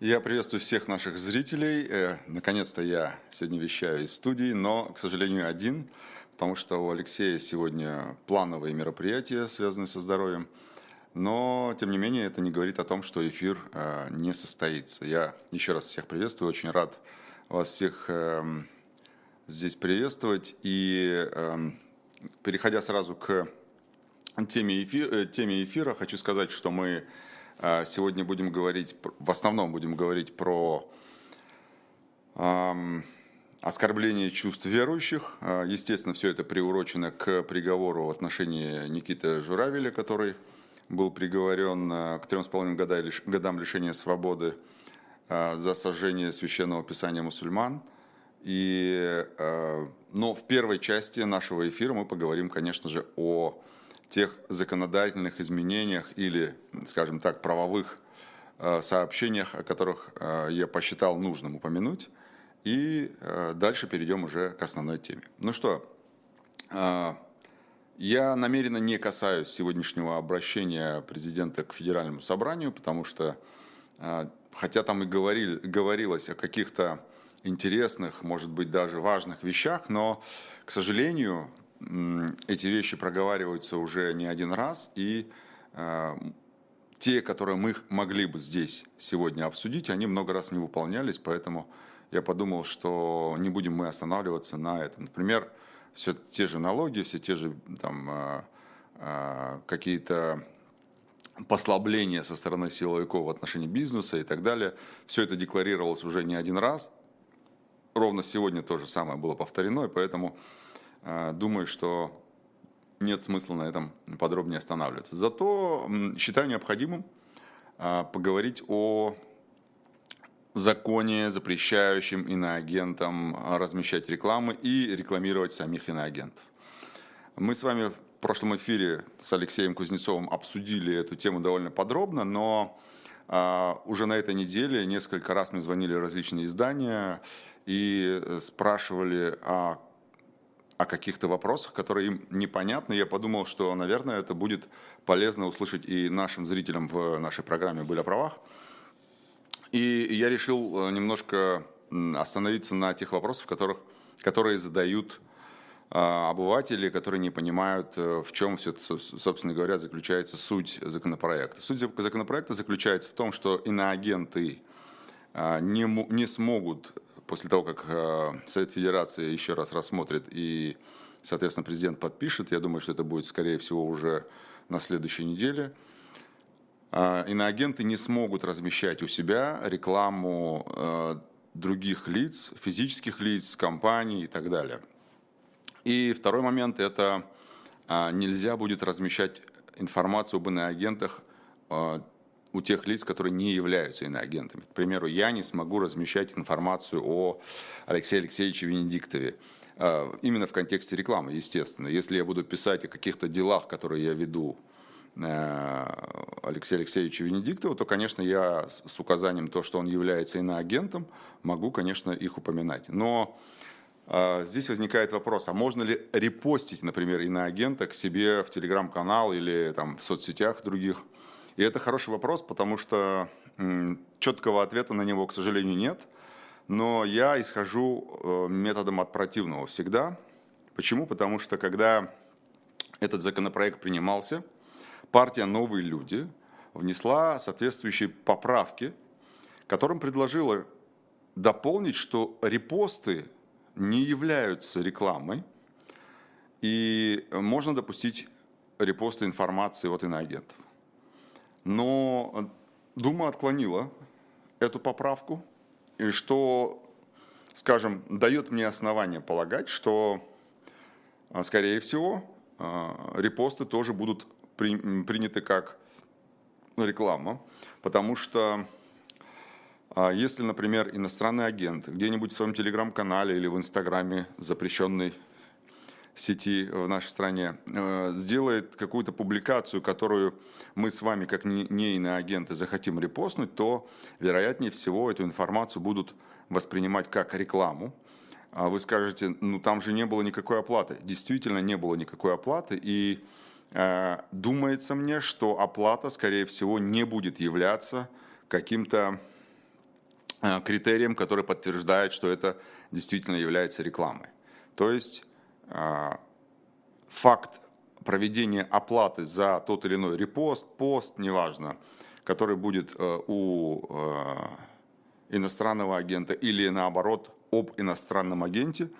Я приветствую всех наших зрителей. Э, наконец-то я сегодня вещаю из студии, но, к сожалению, один, потому что у Алексея сегодня плановые мероприятия, связанные со здоровьем. Но, тем не менее, это не говорит о том, что эфир э, не состоится. Я еще раз всех приветствую, очень рад вас всех эм, здесь приветствовать. И эм, переходя сразу к теме эфира, э, теме эфира, хочу сказать, что мы сегодня будем говорить, в основном будем говорить про оскорбление чувств верующих. А, естественно, все это приурочено к приговору в отношении Никиты Журавеля, который был приговорен а, к трем с половиной годам лишения свободы за сожжение священного писания мусульман. И, но в первой части нашего эфира мы поговорим, конечно же, о тех законодательных изменениях или, скажем так, правовых э, сообщениях, о которых э, я посчитал нужным упомянуть. И э, дальше перейдем уже к основной теме. Ну что, я намеренно не касаюсь сегодняшнего обращения президента к Федеральному собранию, потому что, хотя там и говорили, говорилось о каких-то интересных, может быть, даже важных вещах, но, к сожалению, эти вещи проговариваются уже не один раз, и э, те, которые мы могли бы здесь сегодня обсудить, они много раз не выполнялись, поэтому я подумал, что не будем мы останавливаться на этом. Например, все те же налоги, все те же там э, э, какие-то послабления со стороны силовиков в отношении бизнеса и так далее. Все это декларировалось уже не один раз. Ровно сегодня то же самое было повторено, и поэтому думаю, что нет смысла на этом подробнее останавливаться. Зато считаю необходимым а, поговорить о законе, запрещающем иноагентам размещать рекламы и рекламировать самих иноагентов. Мы с вами в прошлом эфире с Алексеем Кузнецовым обсудили эту тему довольно подробно, но а, уже на этой неделе несколько раз мне звонили различные издания и э, спрашивали, а о каких-то вопросах, которые им непонятны. Я подумал, что, наверное, это будет полезно услышать и нашим зрителям в нашей программе «Были о правах». И я решил э, немножко остановиться на тех вопросах, которых, которые задают а, обыватели, которые не понимают, э, в чем все, собственно говоря, заключается суть законопроекта. Суть законопроекта заключается в том, что иноагенты не, не смогут после того, как э, Совет Федерации еще раз рассмотрит и, соответственно, президент подпишет, я думаю, что это будет, скорее всего, уже на следующей неделе, а, иноагенты не смогут размещать у себя рекламу э, других лиц, физических лиц, компаний и так далее. И второй момент – это а, нельзя будет размещать информацию об иноагентах э, у тех лиц, которые не являются иноагентами. К примеру, я не смогу размещать информацию о Алексее Алексеевиче Венедиктове, э, именно в контексте рекламы, естественно. Если я буду писать о каких-то делах, которые я веду э, Алексея Алексеевича Венедиктова, то, конечно, я с указанием то, что он является иноагентом, могу, конечно, их упоминать. Но э, здесь возникает вопрос, а можно ли репостить, например, иноагента к себе в телеграм-канал или там, в соцсетях других – и это хороший вопрос, потому что четкого ответа на него, к сожалению, нет. Но я исхожу э, методом от противного всегда. Почему? Потому что когда этот законопроект принимался, партия «Новые люди» внесла соответствующие поправки, которым предложила дополнить, что репосты не являются рекламой, и можно допустить репосты информации от иноагентов. Но Дума отклонила эту поправку, и что, скажем, дает мне основание полагать, что, а, скорее всего, а, репосты тоже будут приняты как реклама, потому что если, например, иностранный агент где-нибудь в своем телеграм-канале или в инстаграме, запрещенный сети в нашей стране, э, сделает какую-то публикацию, которую мы с вами, как не иноагенты, захотим репостнуть, то, вероятнее всего, эту информацию будут воспринимать как рекламу. А вы скажете, ну там же не было никакой оплаты. Действительно, не было никакой оплаты, и э, думается мне, что оплата, скорее всего, не будет являться каким-то критерием, который подтверждает, что это действительно является рекламой. То есть факт проведения оплаты за тот или иной репост, пост, неважно, который будет у иностранного агента или наоборот об иностранном агенте,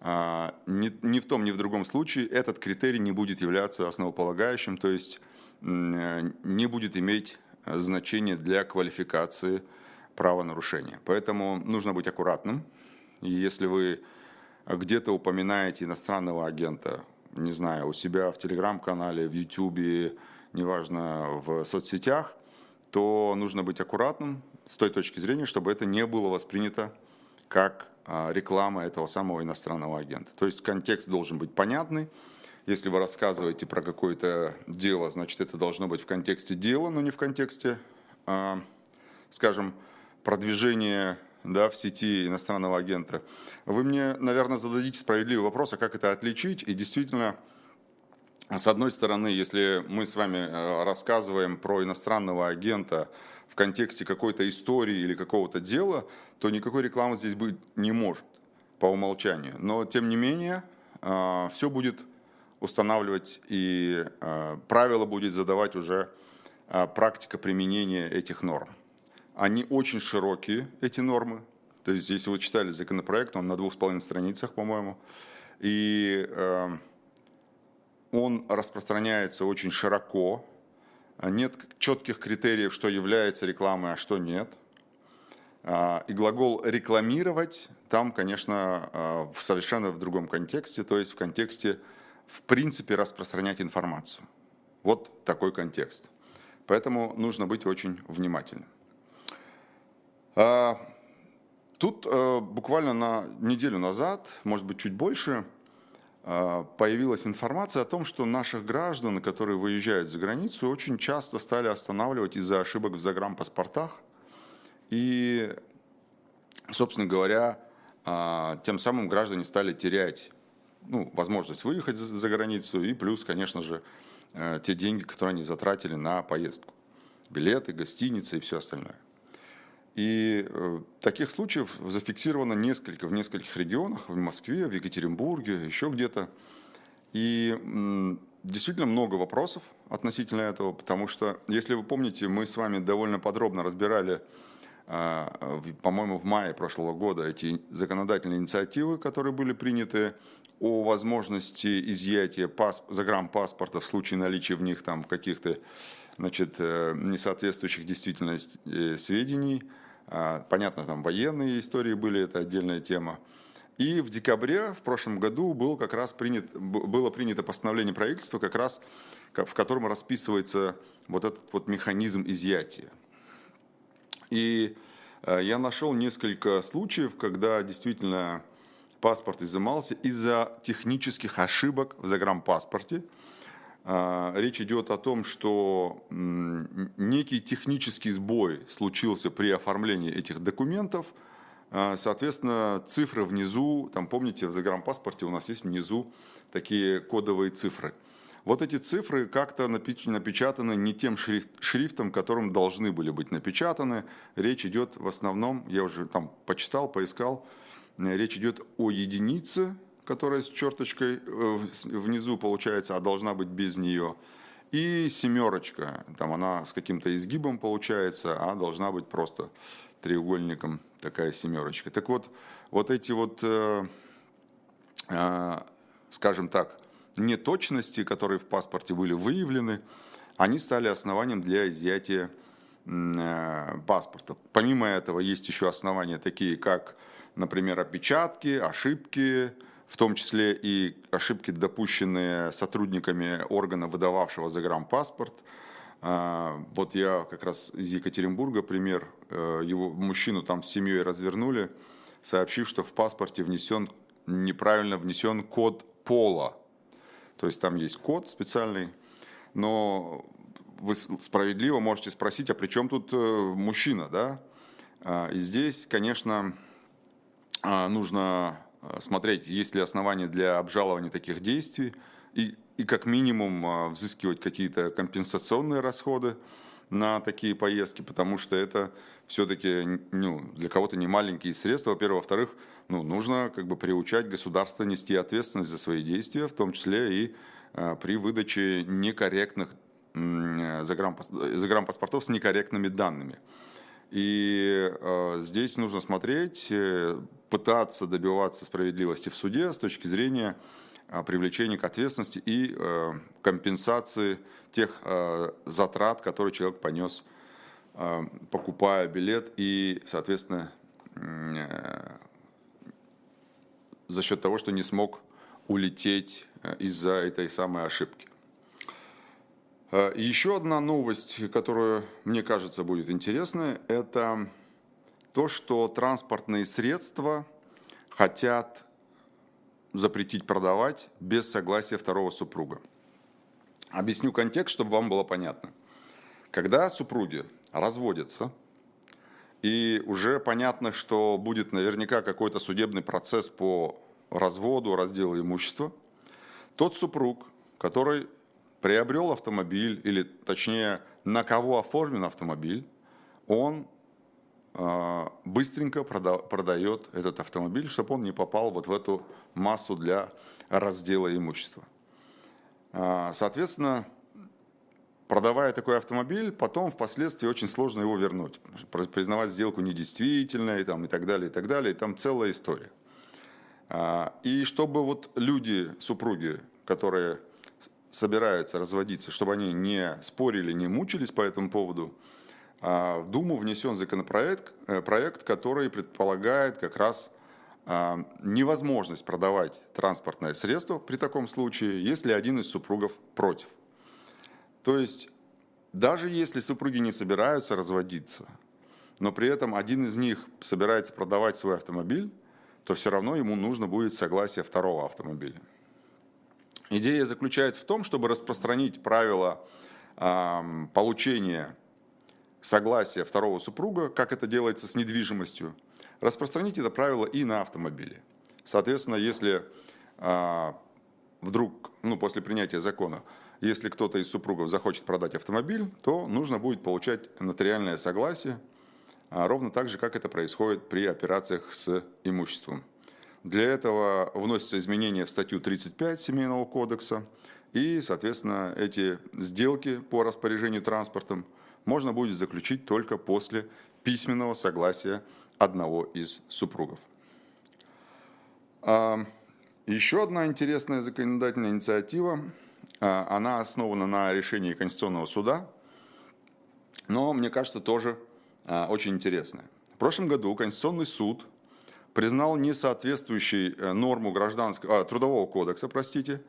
ни, ни в том, ни в другом случае этот критерий не будет являться основополагающим, то есть не будет иметь значения для квалификации правонарушения. Поэтому нужно быть аккуратным. И если вы где-то упоминаете иностранного агента, не знаю, у себя в телеграм-канале, в ютубе, неважно, в соцсетях, то нужно быть аккуратным с той точки зрения, чтобы это не было воспринято как а, реклама этого самого иностранного агента. То есть контекст должен быть понятный. Если вы рассказываете про какое-то дело, значит, это должно быть в контексте дела, но не в контексте, а, скажем, продвижения да, в сети иностранного агента. Вы мне, наверное, зададите справедливый вопрос, а как это отличить? И действительно, с одной стороны, если мы с вами э, рассказываем про иностранного агента, в контексте какой-то истории или какого-то дела, то никакой рекламы здесь быть не может по умолчанию. Но тем не менее, а, все будет устанавливать и а, правила будет задавать уже практика применения этих норм. Они очень широкие, эти нормы. То есть, если вы читали законопроект, он на двух с половиной страницах, по-моему, и он распространяется очень широко, нет четких критериев, что является рекламой, а что нет. А, и глагол «рекламировать» там, конечно, а, в совершенно в другом контексте, то есть в контексте, в принципе, распространять информацию. Вот такой контекст. Поэтому нужно быть очень внимательным. Тут буквально на неделю назад, может быть, чуть больше – а, появилась информация о том, что наших граждан, которые выезжают за границу, очень часто стали останавливать из-за ошибок в загранпаспортах. И, собственно говоря, а, тем самым граждане стали терять ну, возможность выехать за границу и плюс, конечно же, э, те деньги, которые они затратили на поездку. Билеты, гостиницы и все остальное. И э, таких случаев зафиксировано несколько в нескольких регионах, в Москве, в Екатеринбурге, еще где-то. И действительно много вопросов относительно этого, потому что, если вы помните, мы с вами довольно подробно разбирали, а, по-моему, в мае прошлого года эти законодательные инициативы, которые были приняты о возможности изъятия пасп... загранпаспорта в случае наличия в них там каких-то значит, э, несоответствующих действительности э, сведений, а, понятно, там военные истории были, это отдельная тема. И в декабре в прошлом году был как раз принят, было принято постановление правительства, как раз в котором расписывается вот этот вот механизм изъятия. И а, я нашел несколько случаев, когда действительно паспорт изымался из-за технических ошибок в загранпаспорте. А, речь идет о том, что некий технический сбой случился при оформлении этих документов. А, соответственно, цифры внизу, там помните, в загранпаспорте у нас есть внизу такие кодовые цифры. Вот эти цифры как-то напечатаны не тем шрифтом, которым должны были быть напечатаны. Речь идет в основном, я уже там почитал, поискал, речь идет о единице, которая с черточкой э, внизу получается, а должна быть без нее. И семерочка, там она с каким-то изгибом получается, а должна быть просто треугольником такая семерочка. Так вот, вот эти вот, э, э, скажем так, неточности, которые в паспорте были выявлены, они стали основанием для изъятия э, паспорта. Помимо этого есть еще основания такие, как, например, опечатки, ошибки, в том числе и ошибки, допущенные сотрудниками органа, выдававшего загранпаспорт. А, вот я как раз из Екатеринбурга пример. Э, его мужчину там с семьей развернули, сообщив, что в паспорте внесен неправильно внесен код пола. То есть там есть код специальный, но вы справедливо можете спросить, а при чем тут э, мужчина, да? А, и здесь, конечно, а, нужно смотреть, есть ли основания для обжалования таких действий и, и как минимум э, взыскивать какие-то компенсационные расходы на такие поездки, потому что это все-таки ну, для кого-то не маленькие средства, во-первых. Во-вторых, ну, нужно как бы приучать государство нести ответственность за свои действия, в том числе и э, при выдаче некорректных э, загранпаспортов с некорректными данными. И э, здесь нужно смотреть, э, пытаться добиваться справедливости в суде с точки зрения э, привлечения к ответственности и э, компенсации тех э, затрат, которые человек понес, э, покупая билет и, соответственно, э, за счет того, что не смог улететь э, из-за этой самой ошибки. Э, еще одна новость, которая, мне кажется, будет интересной, это то, что транспортные средства хотят запретить продавать без согласия второго супруга. Объясню контекст, чтобы вам было понятно. Когда супруги разводятся, и уже понятно, что будет наверняка какой-то судебный процесс по разводу, разделу имущества, тот супруг, который приобрел автомобиль, или точнее, на кого оформлен автомобиль, он э, быстренько прода продает этот автомобиль, чтобы он не попал вот в эту массу для раздела имущества. Э, соответственно, продавая такой автомобиль, потом впоследствии очень сложно его вернуть, признавать сделку недействительной там, и так далее, и так далее, и там целая история. И чтобы вот люди, супруги, которые собираются разводиться, чтобы они не спорили, не мучились по этому поводу, а в Думу внесен законопроект, э, проект, который предполагает как раз а, невозможность продавать транспортное средство при таком случае, если один из супругов против. То есть даже если супруги не собираются разводиться, но при этом один из них собирается продавать свой автомобиль, то все равно ему нужно будет согласие второго автомобиля. Идея заключается в том, чтобы распространить правила э, получения согласия второго супруга, как это делается с недвижимостью, распространить это правило и на автомобили. Соответственно, если э, вдруг, ну, после принятия закона, если кто-то из супругов захочет продать автомобиль, то нужно будет получать нотариальное согласие, а ровно так же, как это происходит при операциях с имуществом. Для этого вносятся изменения в статью 35 Семейного кодекса, и, соответственно, эти сделки по распоряжению транспортом можно будет заключить только после письменного согласия одного из супругов. А, еще одна интересная законодательная инициатива, а, она основана на решении Конституционного суда, но, мне кажется, тоже а, очень интересная. В прошлом году Конституционный суд – признал несоответствующей э, норму гражданского, а, трудового кодекса, простите,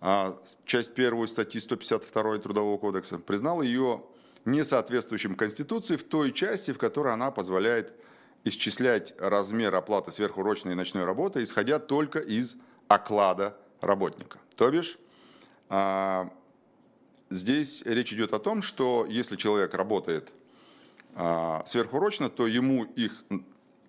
а, часть первую статьи 152 Трудового кодекса, признал ее несоответствующим Конституции в той части, в которой она позволяет исчислять размер оплаты сверхурочной и ночной работы, исходя только из оклада работника. То бишь, а, здесь речь идет о том, что если человек работает сверхурочно, то ему их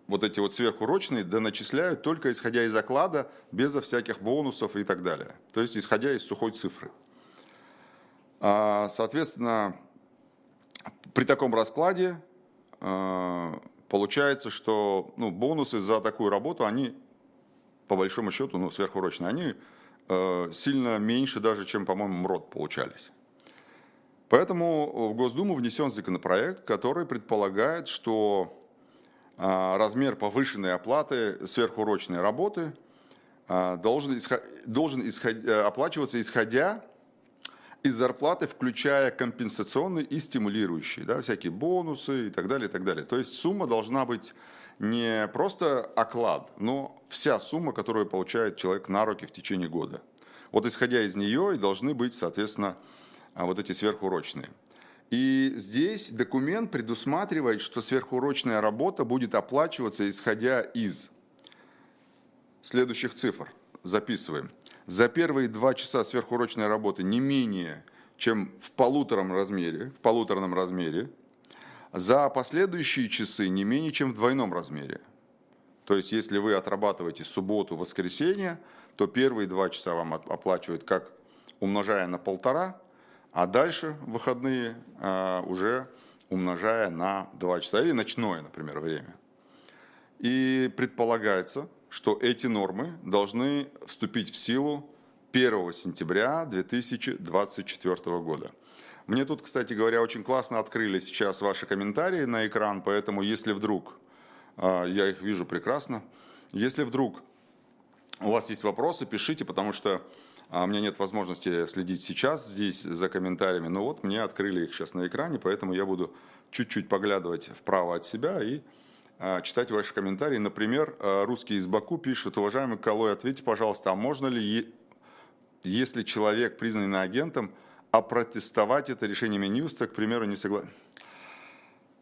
вот эти вот сверхурочные доначисляют только исходя из оклада, безо всяких бонусов и так далее. То есть исходя из сухой цифры. А, соответственно, при таком раскладе а, получается, что ну, бонусы за такую работу, они по большому счету, ну, сверхурочные, они а, сильно меньше даже, чем, по-моему, МРОД получались. Поэтому в Госдуму внесен законопроект, который предполагает, что размер повышенной оплаты сверхурочной работы а, должен, исход, должен исход, э, оплачиваться исходя из зарплаты, включая компенсационные и стимулирующие, да, всякие бонусы и так далее, и так далее. То есть сумма должна быть не просто оклад, но вся сумма, которую получает человек на руки в течение года. Вот исходя из нее и должны быть, соответственно, а, вот эти сверхурочные. И здесь документ предусматривает, что сверхурочная работа будет оплачиваться, исходя из следующих цифр. Записываем. За первые два часа сверхурочной работы не менее, чем в полуторном размере, в полуторном размере. За последующие часы не менее, чем в двойном размере. То есть, если вы отрабатываете субботу, воскресенье, то первые два часа вам оплачивают как умножая на полтора, а дальше выходные а, уже умножая на 2 часа или ночное, например, время. И предполагается, что эти нормы должны вступить в силу 1 сентября 2024 года. Мне тут, кстати говоря, очень классно открыли сейчас ваши комментарии на экран, поэтому если вдруг, а, я их вижу прекрасно, если вдруг у вас есть вопросы, пишите, потому что а, у меня нет возможности следить сейчас здесь за комментариями, но вот мне открыли их сейчас на экране, поэтому я буду чуть-чуть поглядывать вправо от себя и а, читать ваши комментарии. Например, русский из Баку пишет, уважаемый Калой, ответьте, пожалуйста, а можно ли, если человек признан агентом, а протестовать это решение Минюста, к примеру, не согласен.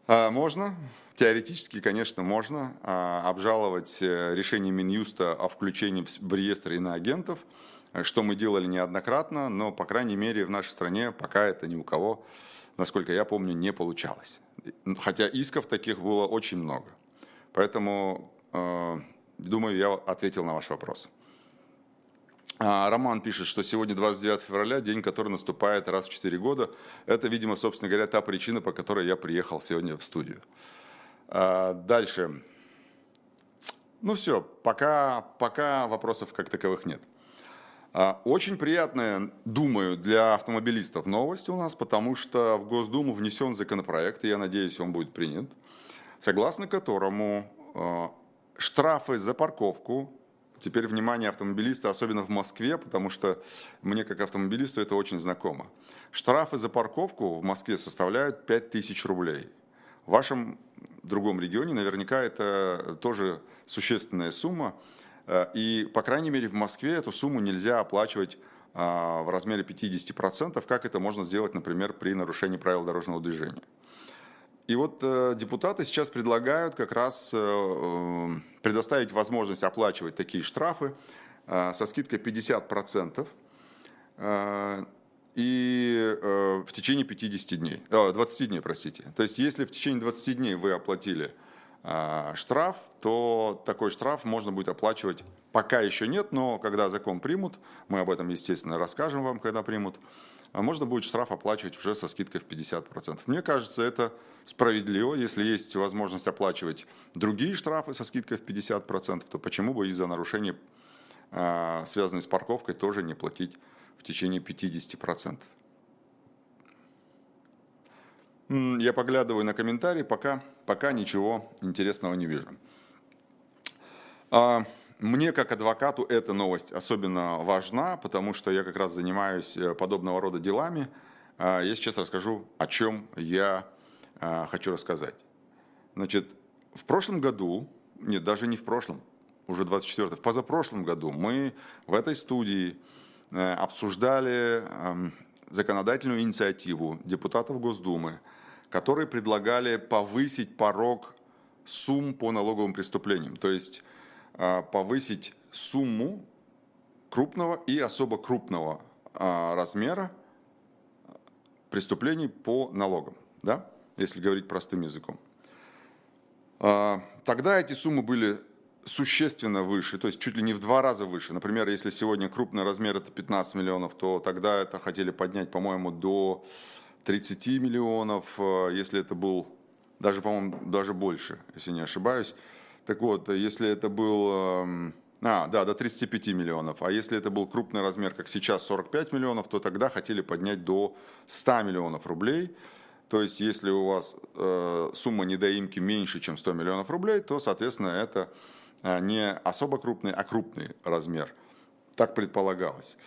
А, можно, теоретически, конечно, можно а, обжаловать э, решение Минюста о включении в реестр иноагентов, что мы делали неоднократно, но, по крайней мере, в нашей стране пока это ни у кого, насколько я помню, не получалось. Хотя исков таких было очень много. Поэтому, э, думаю, я ответил на ваш вопрос. А, Роман пишет, что сегодня 29 февраля, день, который наступает раз в 4 года. Это, видимо, собственно говоря, та причина, по которой я приехал сегодня в студию. А, дальше. Ну все, пока, пока вопросов как таковых нет. А, очень приятная, думаю, для автомобилистов новость у нас, потому что в Госдуму внесен законопроект, и я надеюсь, он будет принят, согласно которому штрафы за парковку Теперь внимание автомобилиста, особенно в Москве, потому что мне как автомобилисту это очень знакомо. Штрафы за парковку в Москве составляют 5000 рублей. В вашем другом регионе наверняка это тоже существенная сумма. Э, и, по крайней мере, в Москве эту сумму нельзя оплачивать а, в размере 50%, как это можно сделать, например, при нарушении правил дорожного движения. И вот э, депутаты сейчас предлагают как раз э, предоставить возможность оплачивать такие штрафы со скидкой 50% э, и в течение 50 дней, э, 20 дней, простите. То есть если в течение 20 дней вы оплатили штраф, то такой штраф можно будет оплачивать пока еще нет, но когда закон примут, мы об этом, естественно, расскажем вам, когда примут, а можно будет штраф оплачивать уже со скидкой в 50%. Мне кажется, это справедливо. Если есть возможность оплачивать другие штрафы со скидкой в 50%, то почему бы из-за нарушения, а, связанной с парковкой, тоже не платить в течение 50%? Я поглядываю на комментарии, пока, пока ничего интересного не вижу. А, мне, как адвокату, эта новость особенно важна, потому что я как раз занимаюсь э, подобного рода делами. А, я сейчас расскажу, о чем я а, хочу рассказать. Значит, в прошлом году, нет, даже не в прошлом, уже 24 в позапрошлом году мы в этой студии э, обсуждали эм, законодательную инициативу депутатов Госдумы, которые предлагали повысить порог сумм по налоговым преступлениям. То есть а, повысить сумму крупного и особо крупного а, размера преступлений по налогам, да? если говорить простым языком. А, тогда эти суммы были существенно выше, то есть чуть ли не в два раза выше. Например, если сегодня крупный размер это 15 миллионов, то тогда это хотели поднять, по-моему, до 30 миллионов, если это был даже, по-моему, даже больше, если не ошибаюсь. Так вот, если это был... Эм, а, да, до 35 миллионов. А если это был крупный размер, как сейчас 45 миллионов, то тогда хотели поднять до 100 миллионов рублей. То есть, если у вас э, сумма недоимки меньше, чем 100 миллионов рублей, то, соответственно, это э, не особо крупный, а крупный размер. Так предполагалось.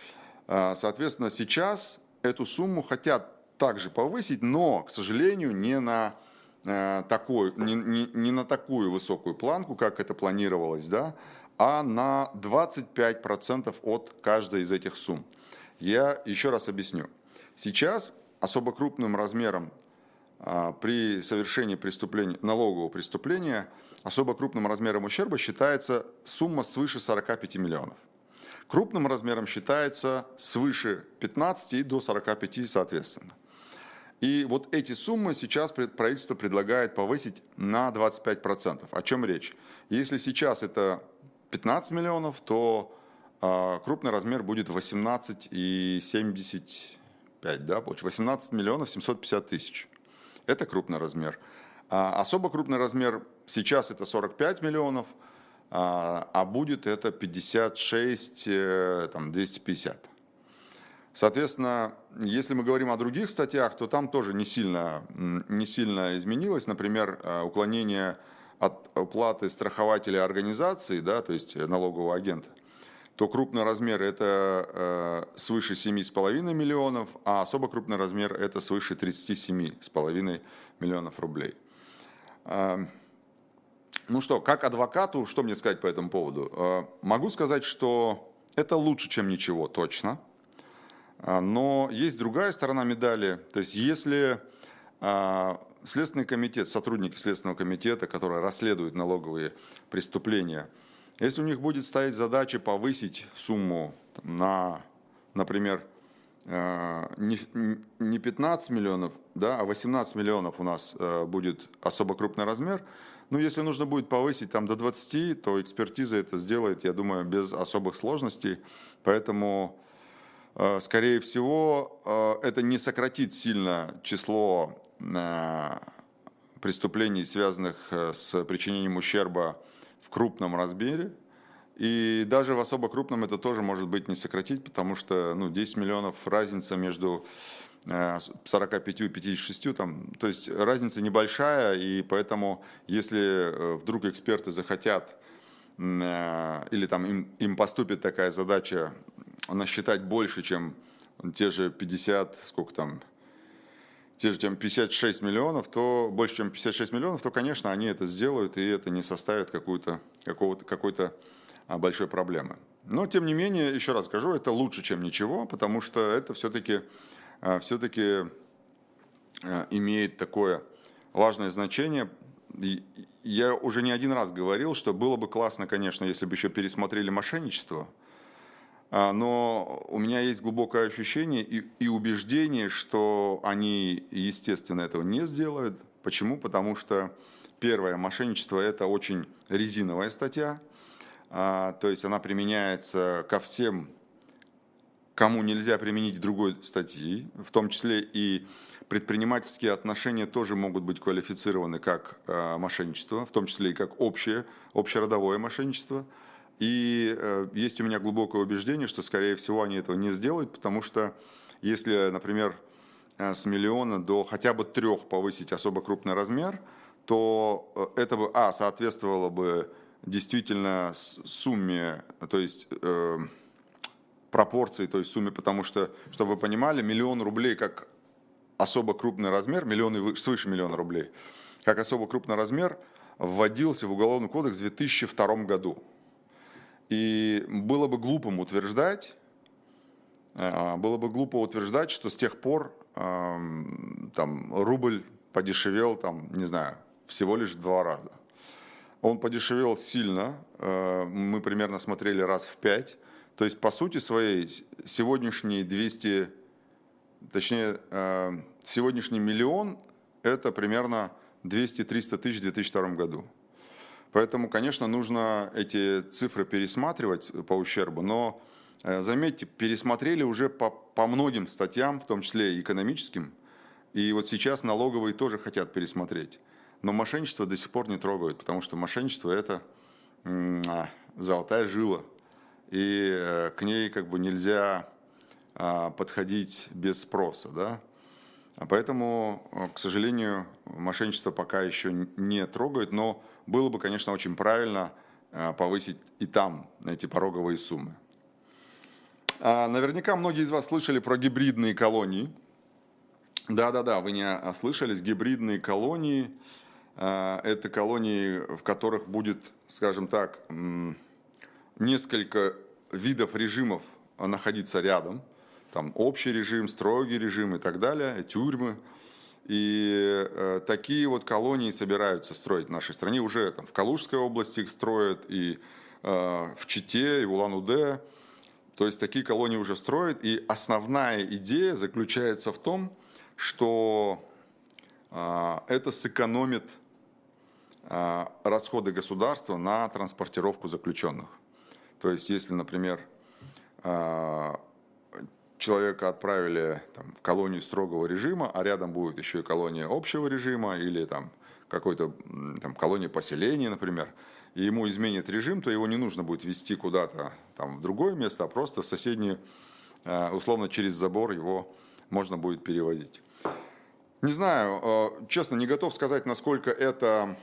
Э, соответственно, сейчас эту сумму хотят также повысить, но, к сожалению, не на Э, такой, не, не, не на такую высокую планку, как это планировалось, да, а на 25% от каждой из этих сумм. Я еще раз объясню. Сейчас особо крупным размером а, при совершении преступления, налогового преступления, особо крупным размером ущерба считается сумма свыше 45 миллионов. Крупным размером считается свыше 15 и до 45 соответственно. И вот эти суммы сейчас правительство предлагает повысить на 25%. О чем речь? Если сейчас это 15 миллионов, то а, крупный размер будет 18,75 5, да, получается 18 миллионов 750 тысяч. Это крупный размер. А особо крупный размер сейчас это 45 миллионов, а, а будет это 56, э, там, 250. Соответственно, если мы говорим о других статьях, то там тоже не сильно, не сильно изменилось. Например, э, уклонение от уплаты страхователя организации, да, то есть налогового агента, то крупный размер это э, свыше 7,5 миллионов, а особо крупный размер это свыше 37,5 миллионов рублей. Э, ну что, как адвокату, что мне сказать по этому поводу? Э, могу сказать, что это лучше, чем ничего, точно. А, но есть другая сторона медали. То есть если а, Следственный комитет, сотрудники Следственного комитета, которые расследуют налоговые преступления, если у них будет стоять задача повысить сумму на, например, а, не 15 миллионов, да, а 18 миллионов у нас будет особо крупный размер, ну, если нужно будет повысить там до 20, то экспертиза это сделает, я думаю, без особых сложностей. Поэтому Э, скорее всего, э, это не сократит сильно число э, преступлений, связанных с причинением ущерба в крупном размере. И даже в особо крупном это тоже может быть не сократить, потому что ну, 10 миллионов разница между 45 и 56, там, то есть разница небольшая, и поэтому если вдруг эксперты захотят или там им, им поступит такая задача насчитать больше, чем те же 50, сколько там, те же чем 56 миллионов, то больше, чем 56 миллионов, то, конечно, они это сделают, и это не составит какую-то, какого-то, какой-то а, большой проблемы. Но, тем не менее, еще раз скажу, это лучше, чем ничего, потому что это все-таки а, все-таки а, имеет такое важное значение. Я уже не один раз говорил, что было бы классно, конечно, если бы еще пересмотрели мошенничество – но у меня есть глубокое ощущение и, и убеждение, что они, естественно, этого не сделают. Почему? Потому что, первое, мошенничество – это очень резиновая статья, а, то есть она применяется ко всем, кому нельзя применить другой статьи, в том числе и предпринимательские отношения тоже могут быть квалифицированы как а, мошенничество, в том числе и как общее, общеродовое мошенничество – и э, есть у меня глубокое убеждение, что, скорее всего, они этого не сделают, потому что если, например, э, с миллиона до хотя бы трех повысить особо крупный размер, то э, это бы, а, соответствовало бы действительно сумме, то есть э, пропорции, то есть сумме, потому что, чтобы вы понимали, миллион рублей как особо крупный размер, миллион свыше миллиона рублей, как особо крупный размер вводился в Уголовный кодекс в 2002 году. И было бы глупым утверждать, э, было бы глупо утверждать, что с тех пор там, рубль подешевел, там, не знаю, всего лишь два раза. Он подешевел сильно, э, мы примерно смотрели раз в пять. То есть, по сути своей, сегодняшние 200, точнее, э, сегодняшний миллион – это примерно 200-300 тысяч в 2002 году. Поэтому, конечно, нужно эти цифры пересматривать по ущербу, но э, заметьте, пересмотрели уже по, по многим статьям, в том числе экономическим, и вот сейчас налоговые тоже хотят пересмотреть. Но мошенничество до сих пор не трогают, потому что мошенничество – это а, золотая жила, и э, к ней как бы нельзя а, подходить без спроса, да. А поэтому, э, к сожалению, мошенничество пока еще не трогают, но было бы, конечно, очень правильно э, повысить и там эти пороговые суммы. А, наверняка многие из вас слышали про гибридные колонии. Да-да-да, вы не ослышались. Гибридные колонии э, – это колонии, в которых будет, скажем так, несколько видов режимов находиться рядом. Там общий режим, строгий режим и так далее, тюрьмы – и э, такие вот колонии собираются строить в нашей стране. Уже там, в Калужской области их строят, и э, в Чите, и в Улан-Удэ. То есть такие колонии уже строят. И основная идея заключается в том, что э, это сэкономит э, расходы государства на транспортировку заключенных. То есть если, например, э, человека отправили там, в колонию строгого режима, а рядом будет еще и колония общего режима или там какой-то там колония поселения, например, и ему изменит режим, то его не нужно будет вести куда-то там в другое место, а просто в соседнюю, э, условно через забор его можно будет переводить. Не знаю, э, честно, не готов сказать, насколько это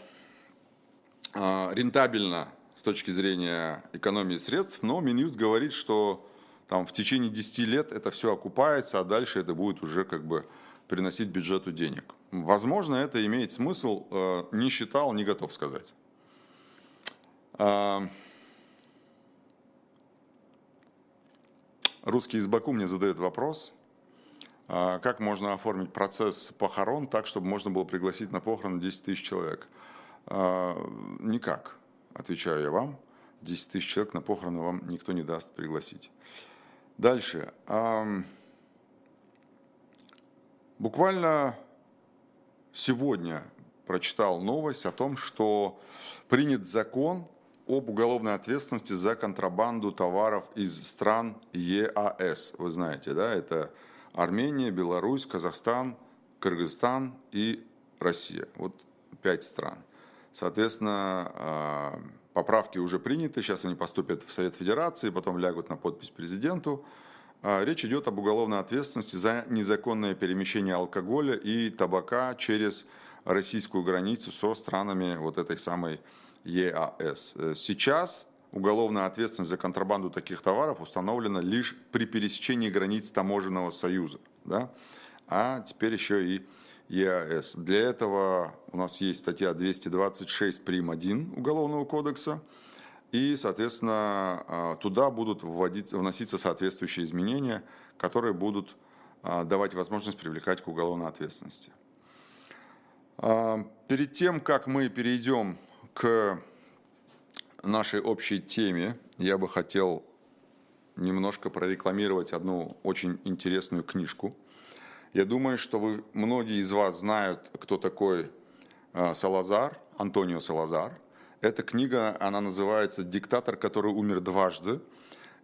э, рентабельно с точки зрения экономии средств, но Минюст говорит, что там в течение 10 лет это все окупается, а дальше это будет уже как бы приносить бюджету денег. Возможно, это имеет смысл, э, не считал, не готов сказать. А, русский из Баку мне задает вопрос, а, как можно оформить процесс похорон так, чтобы можно было пригласить на похороны 10 тысяч человек. А, никак отвечаю я вам, 10 тысяч человек на похороны вам никто не даст пригласить. Дальше. Буквально сегодня прочитал новость о том, что принят закон об уголовной ответственности за контрабанду товаров из стран ЕАС. Вы знаете, да, это Армения, Беларусь, Казахстан, Кыргызстан и Россия. Вот пять стран. Соответственно, поправки уже приняты, сейчас они поступят в Совет Федерации, потом лягут на подпись президенту. А, речь идет об уголовной ответственности за незаконное перемещение алкоголя и табака через российскую границу со странами вот этой самой ЕАС. Сейчас уголовная ответственность за контрабанду таких товаров установлена лишь при пересечении границ таможенного союза. Да? А теперь еще и ЕАС. Для этого у нас есть статья 226 прим. 1 Уголовного кодекса, и, соответственно, а, туда будут вводиться, вноситься соответствующие изменения, которые будут а, давать возможность привлекать к уголовной ответственности. А, перед тем, как мы перейдем к нашей общей теме, я бы хотел немножко прорекламировать одну очень интересную книжку – я думаю, что вы, многие из вас знают, кто такой э, Салазар, Антонио Салазар. Эта книга, она называется «Диктатор, который умер дважды».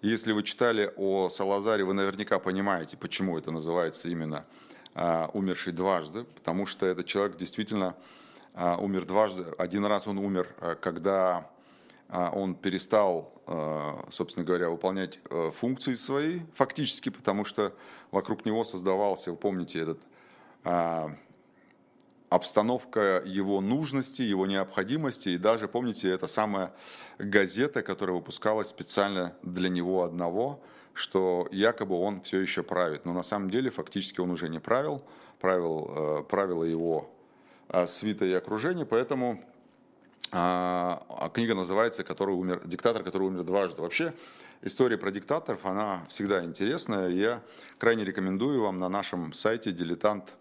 Если вы читали о Салазаре, вы наверняка понимаете, почему это называется именно э, «умерший дважды», потому что этот человек действительно э, умер дважды. Один раз он умер, когда он перестал собственно говоря, выполнять э, функции свои, фактически, потому что вокруг него создавался, вы помните, этот а, обстановка его нужности, его необходимости, и даже, помните, это самая газета, которая выпускалась специально для него одного, что якобы он все еще правит. Но на самом деле фактически он уже не правил, правил, э, правила его свита и окружение, поэтому а, а книга называется «Который умер, «Диктатор, который умер дважды». Вообще, история про диктаторов, она всегда интересная. Я крайне рекомендую вам на нашем сайте дилетант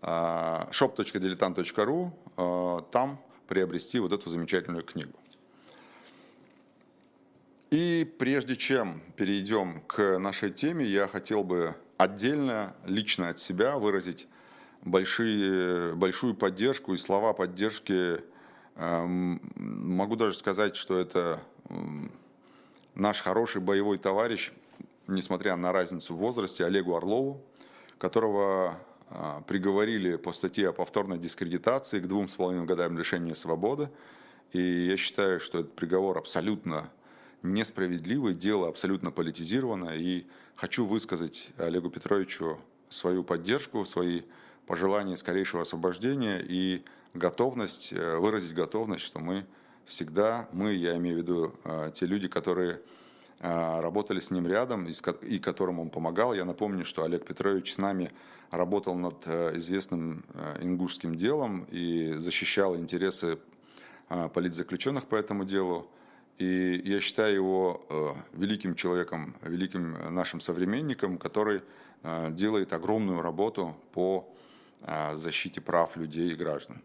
а, shop.diletant.ru там приобрести вот эту замечательную книгу. И прежде чем перейдем к нашей теме, я хотел бы отдельно, лично от себя выразить большие, большую поддержку и слова поддержки могу даже сказать, что это наш хороший боевой товарищ, несмотря на разницу в возрасте, Олегу Орлову, которого а, приговорили по статье о повторной дискредитации к двум с половиной годам лишения свободы. И я считаю, что этот приговор абсолютно несправедливый, дело абсолютно политизировано. И хочу высказать Олегу Петровичу свою поддержку, свои пожелания скорейшего освобождения и готовность, э, выразить готовность, что мы всегда, мы, я имею в виду э, те люди, которые э, работали с ним рядом и которым он помогал. Я напомню, что Олег Петрович с нами работал над известным ингушским делом и защищал интересы политзаключенных по этому делу. И я считаю его великим человеком, великим нашим современником, который делает огромную работу по защите прав людей и граждан.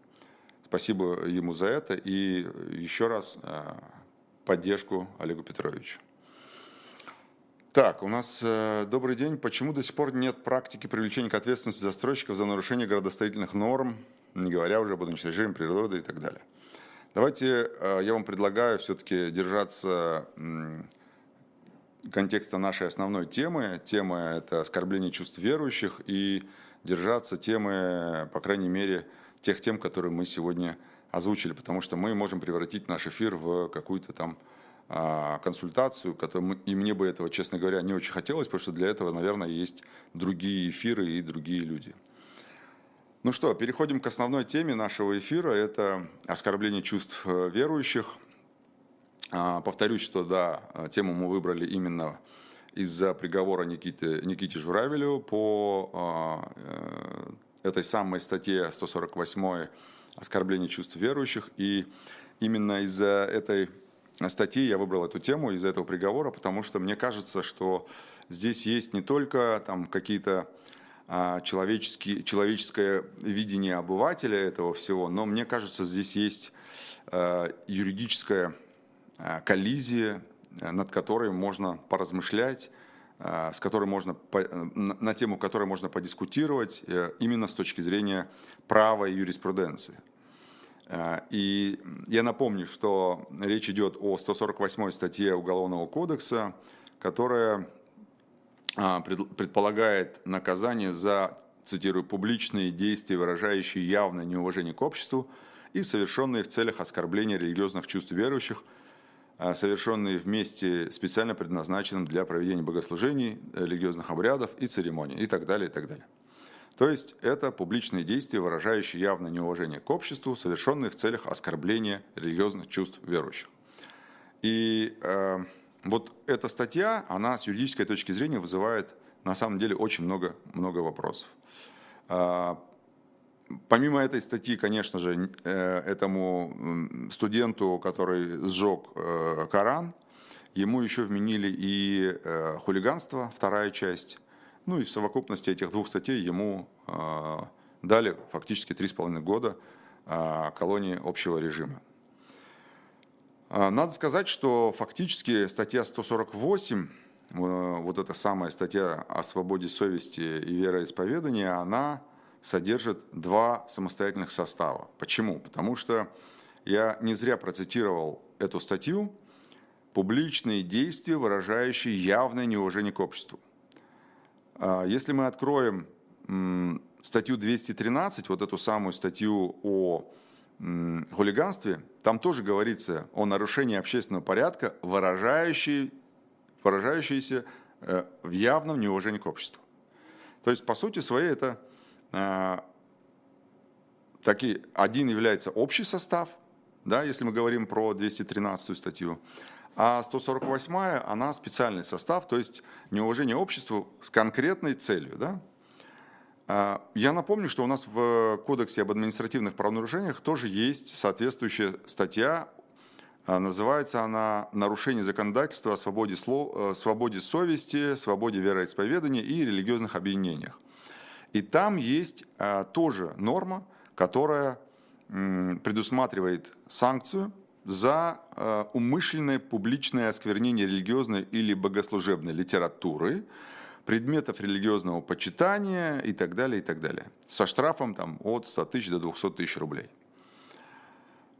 Спасибо ему за это и еще раз э, поддержку Олегу Петровичу. Так, у нас э, добрый день. Почему до сих пор нет практики привлечения к ответственности застройщиков за нарушение градостроительных норм, не говоря уже об уничтожении природы и так далее? Давайте э, я вам предлагаю все-таки держаться контекста нашей основной темы. Тема – это оскорбление чувств верующих и держаться темы, по крайней мере, тех тем, которые мы сегодня озвучили, потому что мы можем превратить наш эфир в какую-то там а, консультацию, которую, и мне бы этого, честно говоря, не очень хотелось, потому что для этого, наверное, есть другие эфиры и другие люди. Ну что, переходим к основной теме нашего эфира. Это оскорбление чувств э, верующих. А, повторюсь, что да, тему мы выбрали именно из-за приговора Никиты, Никите Журавелю по а, э, этой самой статье 148 «Оскорбление чувств верующих». И именно из-за этой статьи я выбрал эту тему, из-за этого приговора, потому что мне кажется, что здесь есть не только там какие-то а, человеческие, человеческое видение обывателя этого всего, но мне кажется, здесь есть э, юридическая э, коллизия, над которой можно поразмышлять, с которой можно, на тему которой можно подискутировать именно с точки зрения права и юриспруденции. И я напомню, что речь идет о 148 статье Уголовного кодекса, которая а, предполагает наказание за, цитирую, публичные действия, выражающие явное неуважение к обществу и совершенные в целях оскорбления религиозных чувств верующих, совершенные вместе специально предназначенным для проведения богослужений, религиозных обрядов и церемоний и так далее, и так далее. То есть это публичные действия, выражающие явное неуважение к обществу, совершенные в целях оскорбления религиозных чувств верующих. И э, вот эта статья, она с юридической точки зрения вызывает на самом деле очень много, много вопросов. А, помимо этой статьи, конечно же, э, этому студенту, который сжег э, Коран, ему еще вменили и э, хулиганство, вторая часть. Ну и в совокупности этих двух статей ему дали фактически три с половиной года колонии общего режима. Надо сказать, что фактически статья 148, э, вот эта самая статья о свободе совести и вероисповедания, она содержит два самостоятельных состава. Почему? Потому что я не зря процитировал эту статью «Публичные действия, выражающие явное неуважение к обществу». А, если мы откроем статью 213, вот эту самую статью о хулиганстве, там тоже говорится о нарушении общественного порядка, выражающий, выражающийся э, в явном неуважении к обществу. То есть, по сути своей, это такие, один является общий состав, да, если мы говорим про 213 статью, а 148 она специальный состав, то есть неуважение обществу с конкретной целью. Да? А, я напомню, что у нас в Кодексе об административных правонарушениях тоже есть соответствующая статья. А, называется она «Нарушение законодательства о свободе, слов, э, свободе совести, свободе вероисповедания и религиозных объединениях». И там есть а, тоже норма, которая предусматривает санкцию за умышленное публичное осквернение религиозной или богослужебной литературы, предметов религиозного почитания и так далее, и так далее. Со штрафом там, от 100 тысяч до 200 тысяч рублей.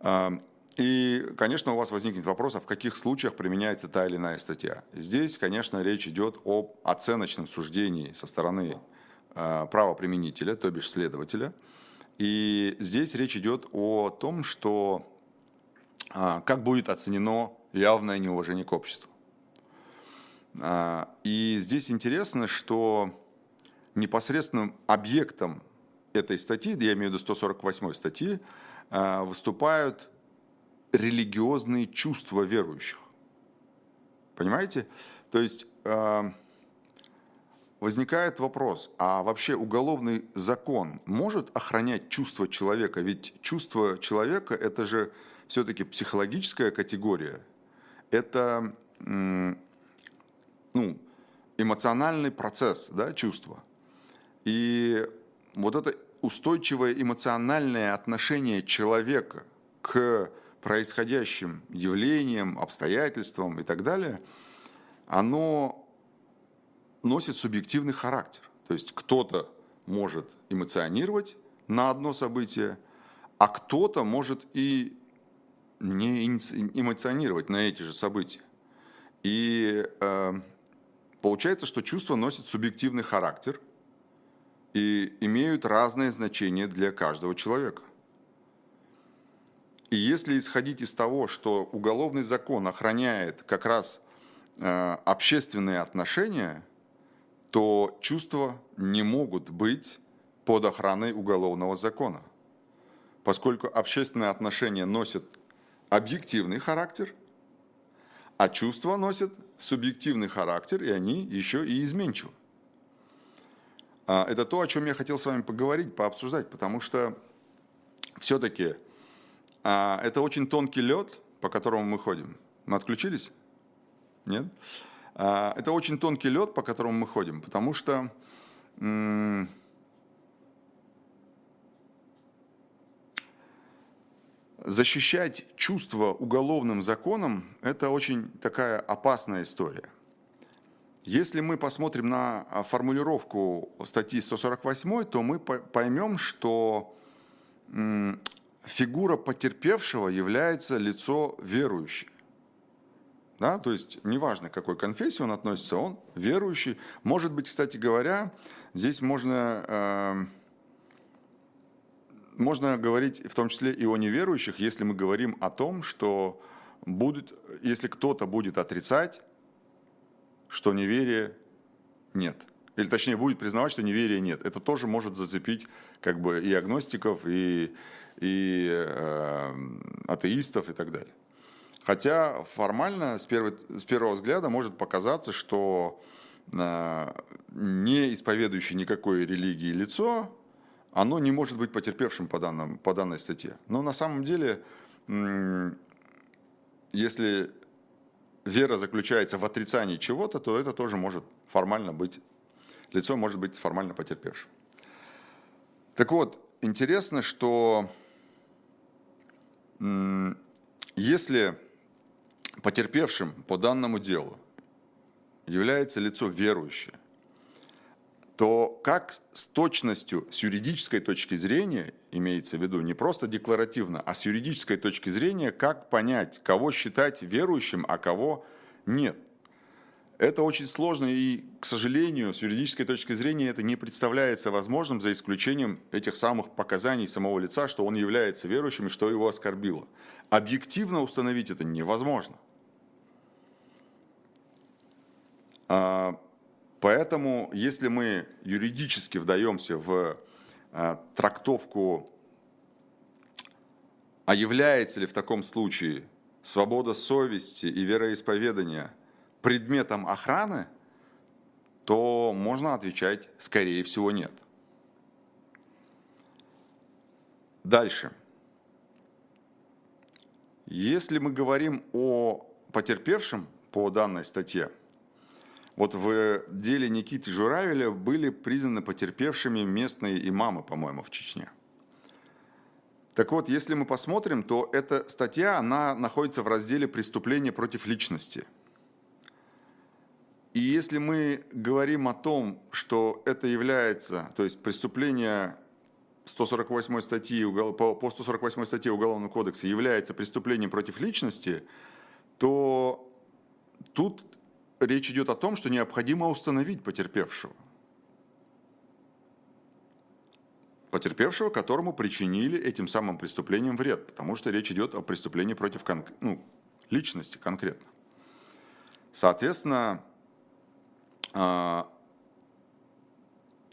А, и, конечно, у вас возникнет вопрос, а в каких случаях применяется та или иная статья. Здесь, конечно, речь идет об оценочном суждении со стороны а, правоприменителя, то бишь следователя. И здесь речь идет о том, что а, как будет оценено явное неуважение к обществу. А, и здесь интересно, что непосредственным объектом этой статьи, я имею в виду 148 статьи, а, выступают религиозные чувства верующих. Понимаете? То есть а, возникает вопрос, а вообще уголовный закон может охранять чувства человека? Ведь чувство человека – это же все-таки психологическая категория. Это ну, эмоциональный процесс, да, чувства. И вот это устойчивое эмоциональное отношение человека к происходящим явлениям, обстоятельствам и так далее, оно носит субъективный характер. То есть кто-то может эмоционировать на одно событие, а кто-то может и не эмоционировать на эти же события. И э, получается, что чувства носят субъективный характер и имеют разное значение для каждого человека. И если исходить из того, что уголовный закон охраняет как раз э, общественные отношения, то чувства не могут быть под охраной уголовного закона, поскольку общественные отношения носят объективный характер, а чувства носят субъективный характер, и они еще и изменчивы. А, это то, о чем я хотел с вами поговорить, пообсуждать, потому что все-таки а, это очень тонкий лед, по которому мы ходим. Мы отключились? Нет? А, это очень тонкий лед, по которому мы ходим, потому что защищать чувства уголовным законом – это очень такая опасная история. Если мы посмотрим на формулировку статьи 148, то мы поймем, что фигура потерпевшего является лицо верующее. Да? То есть неважно, к какой конфессии он относится, он верующий. Может быть, кстати говоря, здесь можно, э, можно говорить в том числе и о неверующих, если мы говорим о том, что будет, если кто-то будет отрицать, что неверия нет. Или точнее будет признавать, что неверия нет. Это тоже может зацепить как бы и агностиков, и и э, атеистов и так далее. Хотя формально с, первой, с первого взгляда может показаться, что э, не исповедующее никакой религии лицо, оно не может быть потерпевшим по, данным, по данной статье. Но на самом деле, если вера заключается в отрицании чего-то, то это тоже может формально быть, лицо может быть формально потерпевшим. Так вот, интересно, что если потерпевшим по данному делу является лицо верующее, то как с точностью, с юридической точки зрения, имеется в виду не просто декларативно, а с юридической точки зрения, как понять, кого считать верующим, а кого нет – это очень сложно и, к сожалению, с юридической точки зрения это не представляется возможным за исключением этих самых показаний самого лица, что он является верующим и что его оскорбило. Объективно установить это невозможно. А, поэтому, если мы юридически вдаемся в а, трактовку, а является ли в таком случае свобода совести и вероисповедания – предметом охраны, то можно отвечать, скорее всего, нет. Дальше. Если мы говорим о потерпевшем по данной статье, вот в деле Никиты Журавеля были признаны потерпевшими местные имамы, по-моему, в Чечне. Так вот, если мы посмотрим, то эта статья, она находится в разделе «Преступления против личности». И если мы говорим о том, что это является, то есть преступление 148 статьи, по 148 статье Уголовного кодекса является преступлением против личности, то тут речь идет о том, что необходимо установить потерпевшего. Потерпевшего, которому причинили этим самым преступлением вред, потому что речь идет о преступлении против кон- ну, личности конкретно. Соответственно, а,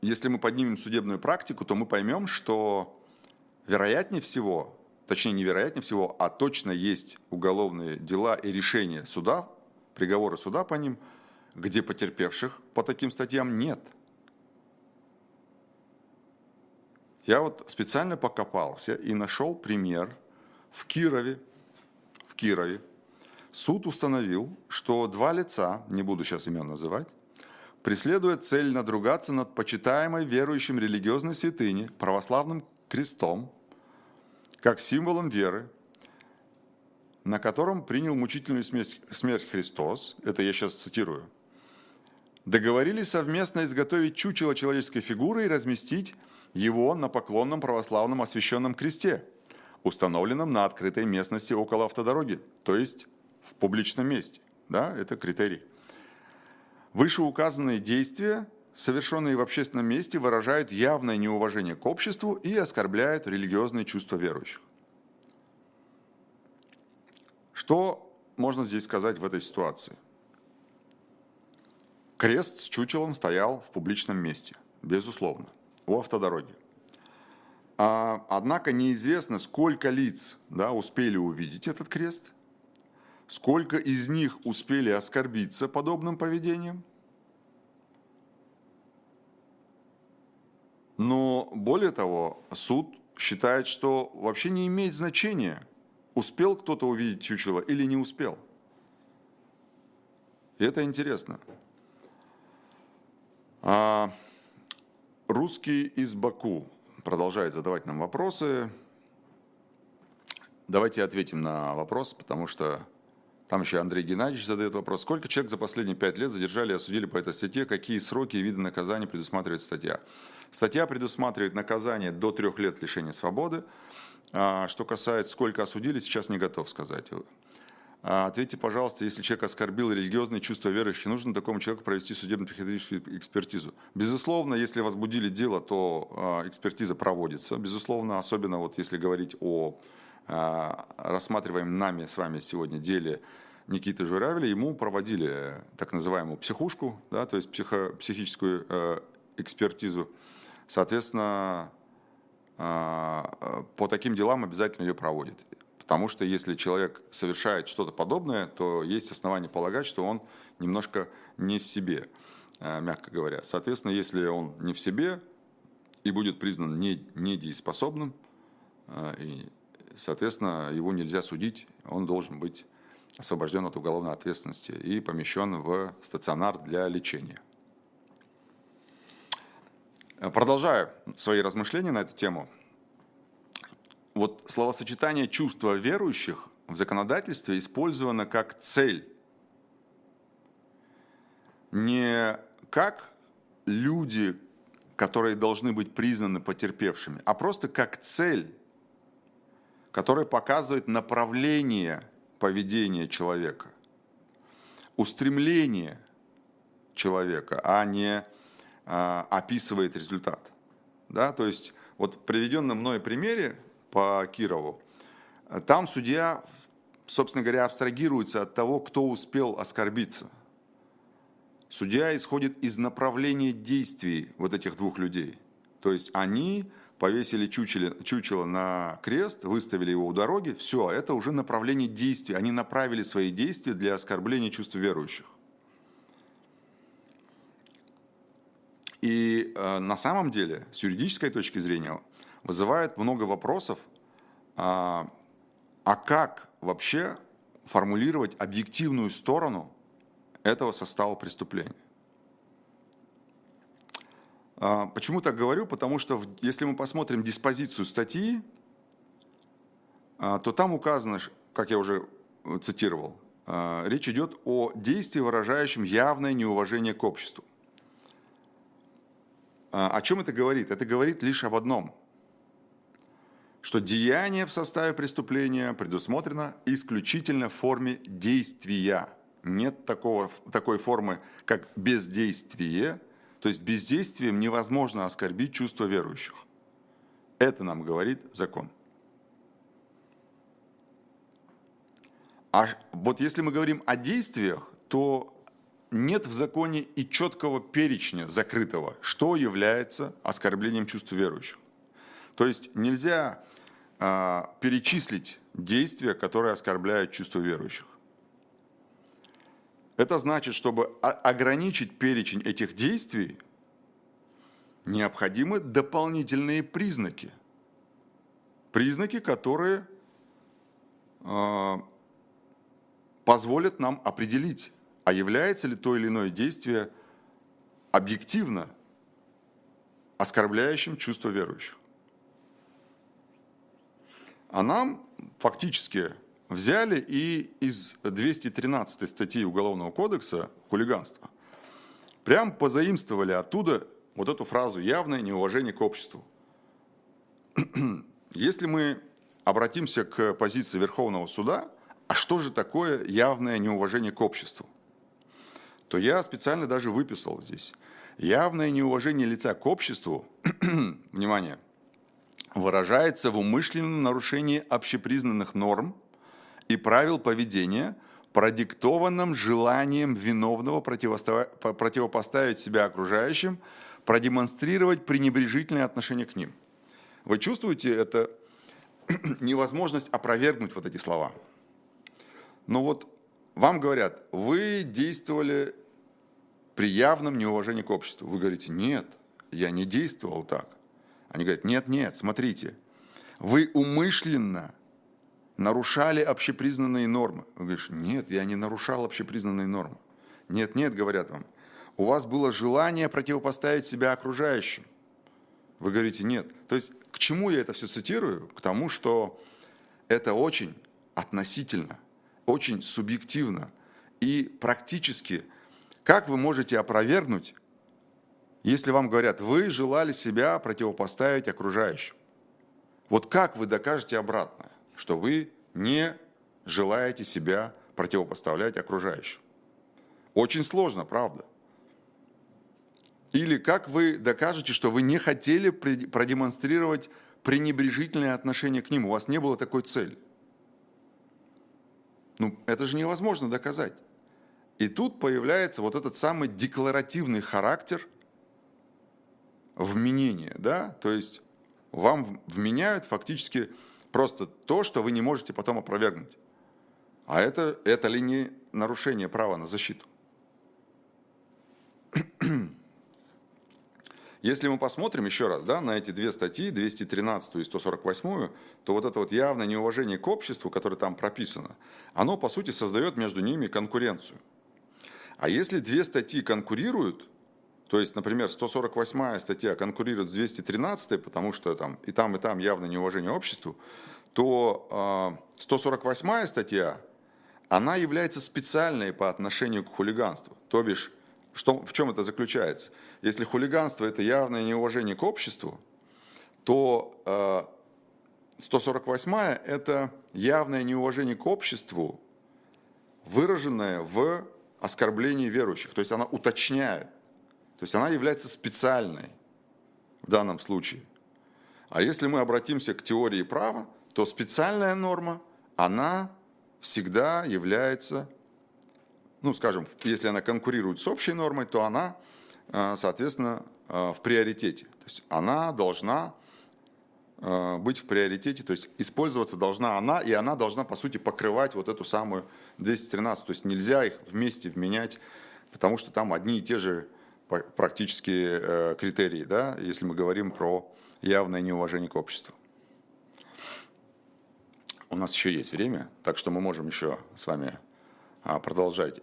если мы поднимем судебную практику, то мы поймем, что вероятнее всего, точнее не вероятнее всего, а точно есть уголовные дела и решения суда, приговоры суда по ним, где потерпевших по таким статьям нет. Я вот специально покопался и нашел пример в Кирове, в Кирове. Суд установил, что два лица, не буду сейчас имен называть, преследует цель надругаться над почитаемой верующим религиозной святыни, православным крестом, как символом веры, на котором принял мучительную смерть, смерть Христос, это я сейчас цитирую, договорились совместно изготовить чучело человеческой фигуры и разместить его на поклонном православном освященном кресте, установленном на открытой местности около автодороги, то есть в публичном месте. да, это критерий. Вышеуказанные действия, совершенные в общественном месте, выражают явное неуважение к обществу и оскорбляют религиозные чувства верующих. Что можно здесь сказать в этой ситуации? Крест с чучелом стоял в публичном месте, безусловно, у автодороги. А, однако неизвестно, сколько лиц да, успели увидеть этот крест, сколько из них успели оскорбиться подобным поведением. Но более того, суд считает, что вообще не имеет значения, успел кто-то увидеть чучело или не успел. И это интересно. А, русский из Баку продолжает задавать нам вопросы. Давайте ответим на вопрос, потому что там еще Андрей Геннадьевич задает вопрос. Сколько человек за последние пять лет задержали и осудили по этой статье? Какие сроки и виды наказания предусматривает статья? Статья предусматривает наказание до трех лет лишения свободы. А, что касается, сколько осудили, сейчас не готов сказать. А, ответьте, пожалуйста, если человек оскорбил религиозные чувства верующих, нужно такому человеку провести судебно-психиатрическую экспертизу. Безусловно, если возбудили дело, то а, экспертиза проводится. Безусловно, особенно вот если говорить о рассматриваемом нами с вами сегодня деле Никиты Журавеля, ему проводили так называемую психушку, да, то есть психо, психическую э, экспертизу. Соответственно, по таким делам обязательно ее проводят. Потому что если человек совершает что-то подобное, то есть основания полагать, что он немножко не в себе, э, мягко говоря. Соответственно, если он не в себе и будет признан недееспособным, э, и, соответственно, его нельзя судить, он должен быть освобожден от уголовной ответственности и помещен в стационар для лечения. Продолжая свои размышления на эту тему, вот словосочетание чувства верующих в законодательстве использовано как цель. Не как люди, которые должны быть признаны потерпевшими, а просто как цель, которая показывает направление поведения человека, устремление человека, а не описывает результат. Да? То есть вот в приведенном мной примере по Кирову, там судья, собственно говоря, абстрагируется от того, кто успел оскорбиться. Судья исходит из направления действий вот этих двух людей. То есть они повесили чучело, чучело на крест, выставили его у дороги, все, это уже направление действий. Они направили свои действия для оскорбления чувств верующих. И э, на самом деле, с юридической точки зрения, вызывает много вопросов, а, а как вообще формулировать объективную сторону этого состава преступления. А, почему так говорю? Потому что если мы посмотрим диспозицию статьи, а, то там указано, как я уже цитировал, речь идет о действии, выражающем явное неуважение к обществу. О чем это говорит? Это говорит лишь об одном – что деяние в составе преступления предусмотрено исключительно в форме действия. Нет такого, такой формы, как бездействие. То есть бездействием невозможно оскорбить чувства верующих. Это нам говорит закон. А вот если мы говорим о действиях, то нет в законе и четкого перечня закрытого, что является оскорблением чувств верующих. То есть нельзя а, перечислить действия, которые оскорбляют чувство верующих. Это значит, чтобы ограничить перечень этих действий, необходимы дополнительные признаки. Признаки, которые э, позволят нам определить, а является ли то или иное действие объективно оскорбляющим чувство верующих. А нам фактически взяли и из 213 статьи Уголовного кодекса хулиганства прям позаимствовали оттуда вот эту фразу «явное неуважение к обществу». Если мы обратимся к позиции Верховного суда, а что же такое явное неуважение к обществу? То я специально даже выписал здесь. Явное неуважение лица к обществу, внимание, выражается в умышленном нарушении общепризнанных норм и правил поведения, продиктованном желанием виновного противопоставить себя окружающим, продемонстрировать пренебрежительное отношение к ним. Вы чувствуете это невозможность опровергнуть вот эти слова? Но вот вам говорят, вы действовали при явном неуважении к обществу. Вы говорите, нет, я не действовал так. Они говорят, нет, нет, смотрите, вы умышленно нарушали общепризнанные нормы. Вы говоришь, нет, я не нарушал общепризнанные нормы. Нет, нет, говорят вам, у вас было желание противопоставить себя окружающим. Вы говорите, нет. То есть к чему я это все цитирую? К тому, что это очень относительно, очень субъективно и практически, как вы можете опровергнуть если вам говорят, вы желали себя противопоставить окружающим, вот как вы докажете обратное, что вы не желаете себя противопоставлять окружающим? Очень сложно, правда? Или как вы докажете, что вы не хотели продемонстрировать пренебрежительное отношение к ним, у вас не было такой цели? Ну, это же невозможно доказать. И тут появляется вот этот самый декларативный характер – вменение, да, то есть вам вменяют фактически просто то, что вы не можете потом опровергнуть. А это, это ли не нарушение права на защиту? Если мы посмотрим еще раз да, на эти две статьи, 213 и 148, то вот это вот явное неуважение к обществу, которое там прописано, оно по сути создает между ними конкуренцию. А если две статьи конкурируют, то есть, например, 148 статья конкурирует с 213, потому что там и там, и там явно неуважение обществу, то 148 а, статья, она является специальной по отношению к хулиганству. То бишь, что, в чем это заключается? Если хулиганство – это явное неуважение к обществу, то 148 а, – это явное неуважение к обществу, выраженное в оскорблении верующих. То есть она уточняет, то есть она является специальной в данном случае. А если мы обратимся к теории права, то специальная норма, она всегда является, ну, скажем, если она конкурирует с общей нормой, то она, э, соответственно, э, в приоритете. То есть она должна э, быть в приоритете, то есть использоваться должна она, и она должна, по сути, покрывать вот эту самую 213. То есть нельзя их вместе вменять, потому что там одни и те же практически э, критерии, да, если мы говорим про явное неуважение к обществу. У нас еще есть время, так что мы можем еще с вами а, продолжать.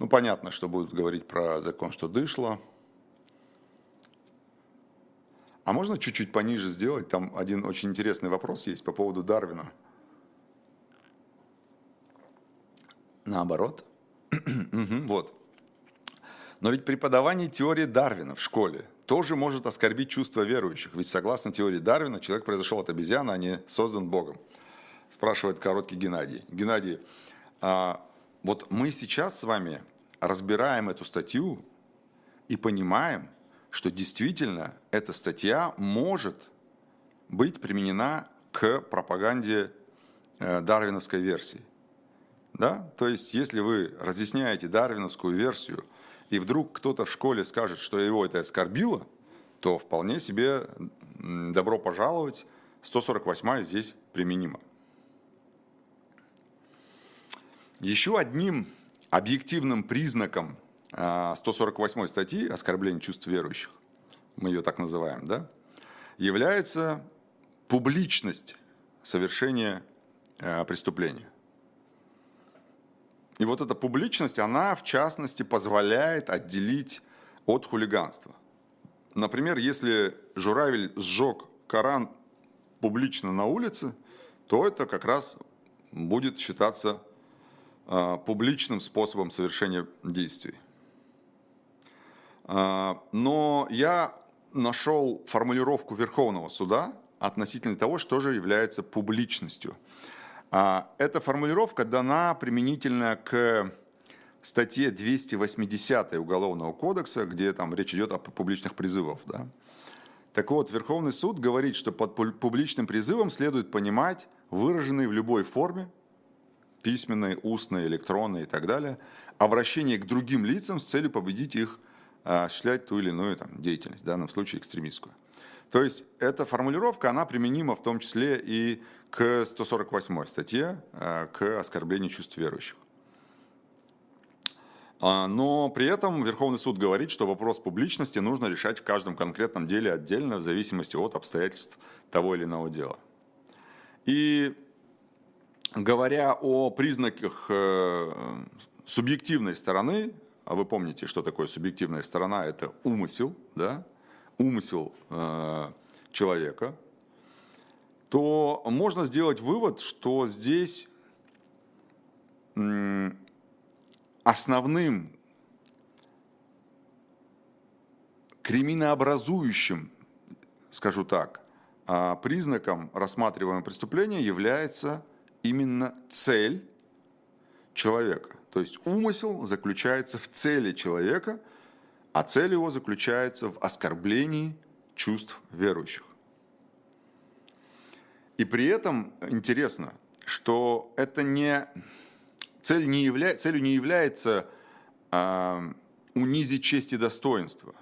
Ну, понятно, что будут говорить про закон, что дышло. А можно чуть-чуть пониже сделать? Там один очень интересный вопрос есть по поводу Дарвина. Наоборот. вот. Но ведь преподавание теории Дарвина в школе тоже может оскорбить чувства верующих. Ведь согласно теории Дарвина, человек произошел от обезьяны, а не создан Богом. Спрашивает короткий Геннадий. Геннадий, а вот мы сейчас с вами разбираем эту статью и понимаем, что действительно эта статья может быть применена к пропаганде э, дарвиновской версии. Да? То есть, если вы разъясняете дарвиновскую версию – и вдруг кто-то в школе скажет, что его это оскорбило, то вполне себе добро пожаловать, 148 здесь применимо. Еще одним объективным признаком 148 а, статьи «Оскорбление чувств верующих», мы ее так называем, да, является публичность совершения а, преступления. И вот эта публичность, она в частности позволяет отделить от хулиганства. Например, если Журавель сжег Коран публично на улице, то это как раз будет считаться публичным способом совершения действий. Э, но я нашел формулировку Верховного суда относительно того, что же является публичностью. А эта формулировка дана применительно к статье 280 Уголовного кодекса, где там речь идет о публичных призывах. Да? Так вот, Верховный суд говорит, что под публичным призывом следует понимать выраженные в любой форме, письменной, устной, электронной и так далее, обращение к другим лицам с целью победить их а, осуществлять ту или иную там, деятельность, в данном случае экстремистскую. То есть эта формулировка, она применима в том числе и к 148 статье, а, к оскорблению чувств верующих. А, но при этом Верховный суд говорит, что вопрос публичности нужно решать в каждом конкретном деле отдельно, в зависимости от обстоятельств того или иного дела. И говоря о признаках э, субъективной стороны, а вы помните, что такое субъективная сторона, это умысел, да, умысел э, человека, то можно сделать вывод, что здесь основным криминообразующим, скажу так, а, признаком рассматриваемого преступления является именно цель человека. То есть умысел заключается в цели человека, а цель его заключается в оскорблении чувств верующих. И при этом интересно, что это не цель не явля... целью не является э, унизить честь и достоинство.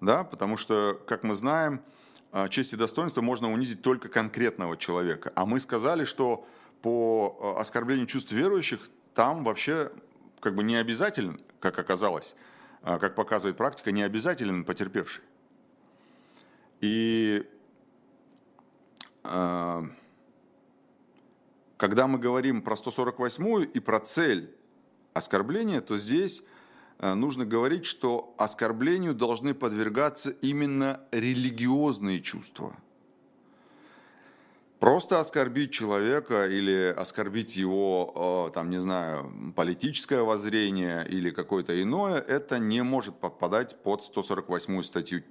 Да, потому что, как мы знаем, честь и достоинство можно унизить только конкретного человека. А мы сказали, что по а, оскорблению чувств верующих там вообще как бы не обязателен, как оказалось, как показывает практика, не обязателен потерпевший. И когда мы говорим про 148 и про цель оскорбления, то здесь э, нужно говорить, что оскорблению должны подвергаться именно религиозные чувства. Просто оскорбить человека или оскорбить его, э, там, не знаю, политическое воззрение или какое-то иное, это не может подпадать под 148 статью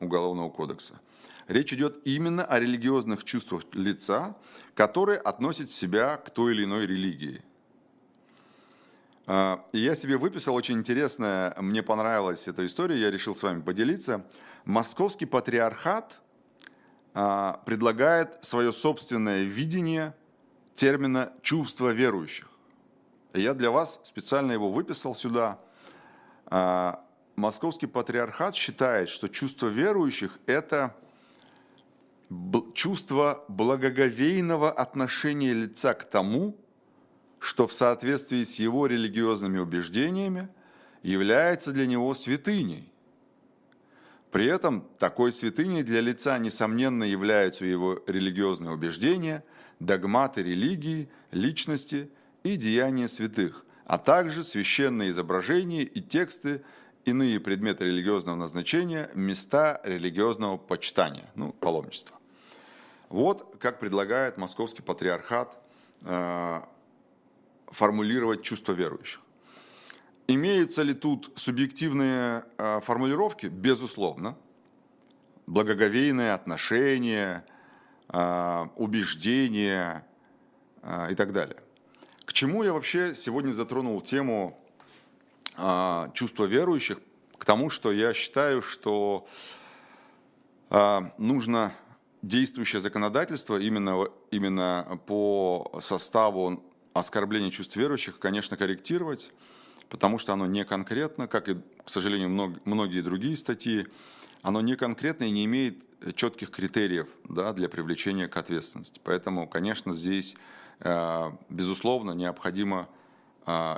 Уголовного кодекса. Речь идет именно о религиозных чувствах лица, которые относят себя к той или иной религии. А, и я себе выписал очень интересное, мне понравилась эта история, я решил с вами поделиться. Московский патриархат а, предлагает свое собственное видение термина «чувство верующих». Я для вас специально его выписал сюда. А, Московский патриархат считает, что чувство верующих – это чувство благоговейного отношения лица к тому, что в соответствии с его религиозными убеждениями является для него святыней. При этом такой святыней для лица, несомненно, являются его религиозные убеждения, догматы религии, личности и деяния святых, а также священные изображения и тексты иные предметы религиозного назначения, места религиозного почитания, ну, паломничества. Вот как предлагает московский патриархат э, формулировать чувство верующих. Имеются ли тут субъективные э, формулировки? Безусловно. Благоговейное отношение, э, убеждение и так далее. К чему я вообще сегодня затронул тему чувства верующих к тому, что я считаю, что нужно действующее законодательство именно, именно по составу оскорбления чувств верующих, конечно, корректировать, потому что оно не конкретно, как и, к сожалению, многие другие статьи, оно не конкретно и не имеет четких критериев да, для привлечения к ответственности. Поэтому, конечно, здесь, а, безусловно, необходимо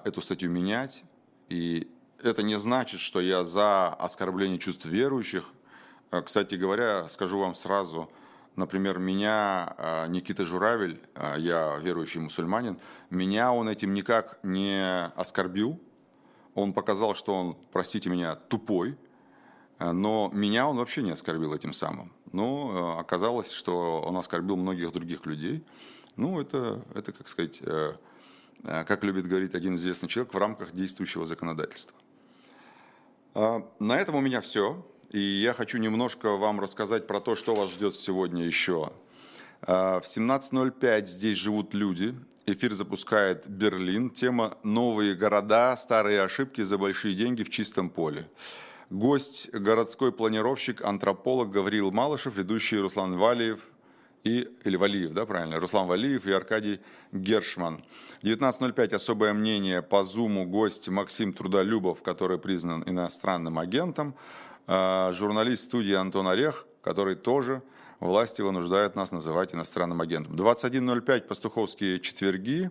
эту статью менять, и это не значит, что я за оскорбление чувств верующих. Э, кстати говоря, скажу вам сразу, например, меня э, Никита Журавель, э, я верующий мусульманин, меня он этим никак не оскорбил. Он показал, что он, простите меня, тупой, но меня он вообще не оскорбил этим самым. Но оказалось, что он оскорбил многих других людей. Ну, это, это как сказать, Э, как любит говорить один известный человек, в рамках действующего законодательства. А, на этом у меня все. И я хочу немножко вам рассказать про то, что вас ждет сегодня еще В 17.05 здесь живут люди. Эфир запускает Берлин. Тема «Новые города. Старые ошибки за большие деньги в чистом поле». Гость – городской планировщик, антрополог Гавриил Малышев, ведущий Руслан Валиев и, или Валиев, да, правильно, Руслан Валиев и Аркадий Гершман. 19.05 особое мнение по Зуму гость Максим Трудолюбов, который признан иностранным агентом, а, журналист студии Антон Орех, который тоже власти вынуждают нас называть иностранным агентом. 21.05 пастуховские четверги.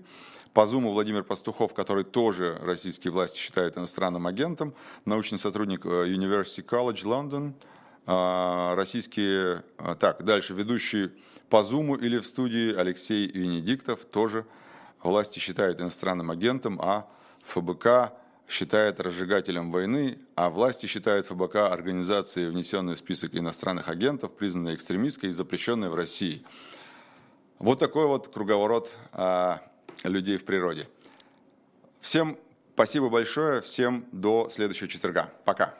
По Зуму Владимир Пастухов, который тоже российские власти считают иностранным агентом, научный сотрудник э, University College London, а, российские, а, так, дальше, ведущий по Зуму или в студии Алексей Венедиктов, тоже власти считают иностранным агентом, а ФБК считает разжигателем войны, а власти считают ФБК организацией, внесенной в список иностранных агентов, признанной экстремистской и запрещенной в России. Вот такой вот круговорот а, людей в природе. Всем спасибо большое, всем до следующего четверга. Пока.